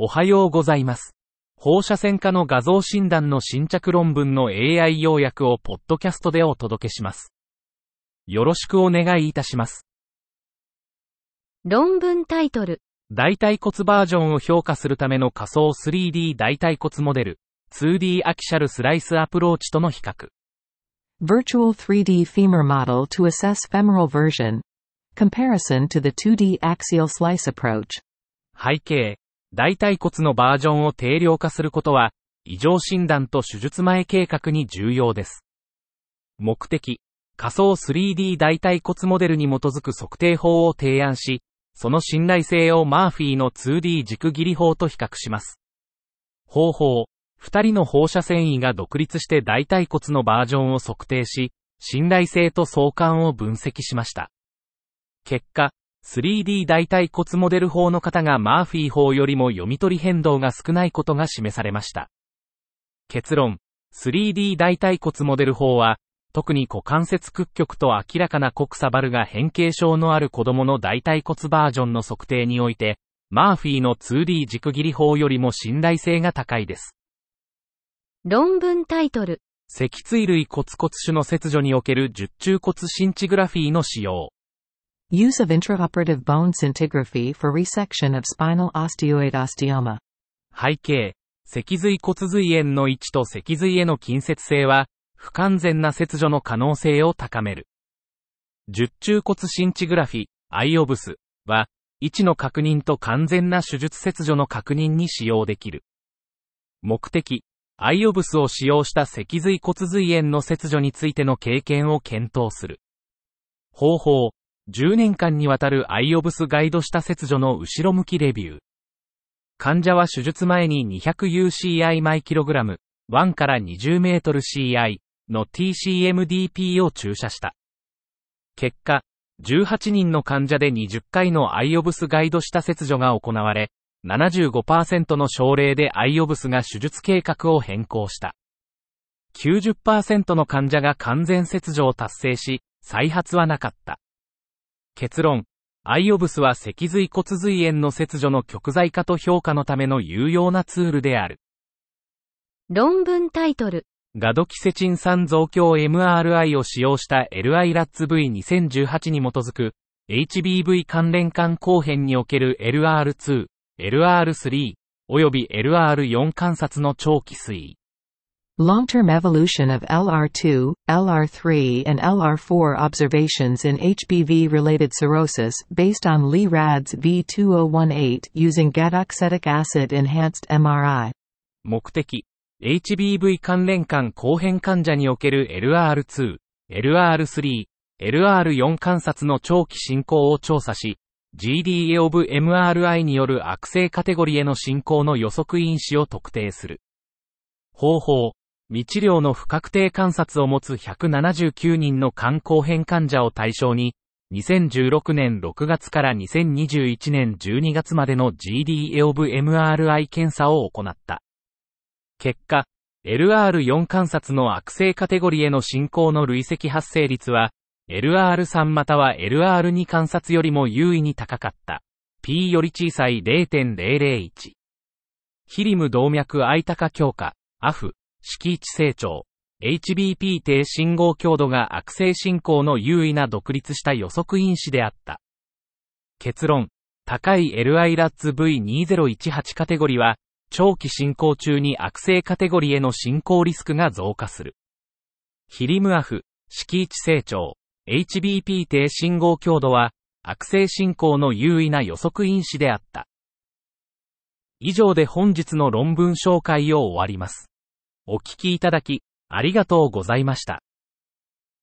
おはようございます。放射線科の画像診断の新着論文の AI 要約をポッドキャストでお届けします。よろしくお願いいたします。論文タイトル。大腿骨バージョンを評価するための仮想 3D 大腿骨モデル、2D アキシャルスライスアプローチとの比較。Virtual 3D femur model to assess femoral version. Comparison to the 2D axial slice approach. 背景、大腿骨のバージョンを定量化することは、異常診断と手術前計画に重要です。目的、仮想 3D 大腿骨モデルに基づく測定法を提案し、その信頼性をマーフィーの 2D 軸切り法と比較します。方法、二人の放射線維が独立して大腿骨のバージョンを測定し、信頼性と相関を分析しました。結果、3D 大腿骨モデル法の型がマーフィー法よりも読み取り変動が少ないことが示されました。結論、3D 大腿骨モデル法は、特に股関節屈曲と明らかなコクサバルが変形症のある子供の大腿骨バージョンの測定において、マーフィーの 2D 軸切り法よりも信頼性が高いです。論文タイトル。脊椎類骨骨種の切除における十中骨シンチグラフィーの使用。Use of intraoperative bone scintigraphy for resection of spinal osteoid osteoma. 背景、脊髄骨髄炎の位置と脊髄への近接性は、不完全な切除の可能性を高める。十中骨シンチグラフィ、アイオブスは、位置の確認と完全な手術切除の確認に使用できる。目的、アイオブスを使用した脊髄骨髄炎の切除についての経験を検討する。方法、10年間にわたるアイオブスガイドした切除の後ろ向きレビュー。患者は手術前に 200UCI マイキログラム、1から 20mCI の TCMDP を注射した。結果、18人の患者で20回のアイオブスガイドした切除が行われ、75%の症例でアイオブスが手術計画を変更した。90%の患者が完全切除を達成し、再発はなかった。結論、アイオブスは脊髄骨髄炎の切除の極材化と評価のための有用なツールである。論文タイトル。ガドキセチン酸増強 MRI を使用した LIRATS-V2018 に基づく HBV 関連間後編における LR2、LR3 及び LR4 観察の長期推移。Long-term evolution of LR2, LR3 and LR4 observations in HBV-related cirrhosis based on Lee Rad's V2018 using gadoxetic acid-enhanced MRI. 目的、HBV 関連間後編患者における LR2、LR3、LR4 観察の長期進行を調査し、GDA of MRI による悪性カテゴリへの進行の予測因子を特定する。方法、未治療の不確定観察を持つ179人の肝後編患者を対象に、2016年6月から2021年12月までの GDA of MRI 検査を行った。結果、LR4 観察の悪性カテゴリへの進行の累積発生率は、LR3 または LR2 観察よりも優位に高かった。P より小さい0.001。ヒリム動脈相高強化、AF、敷地成長、HBP 低信号強度が悪性進行の優位な独立した予測因子であった。結論、高い LIRATS-V2018 カテゴリーは、長期進行中に悪性カテゴリーへの進行リスクが増加する。ヒリムアフ、敷地成長、HBP 低信号強度は、悪性進行の優位な予測因子であった。以上で本日の論文紹介を終わります。お聞きいただき、ありがとうございました。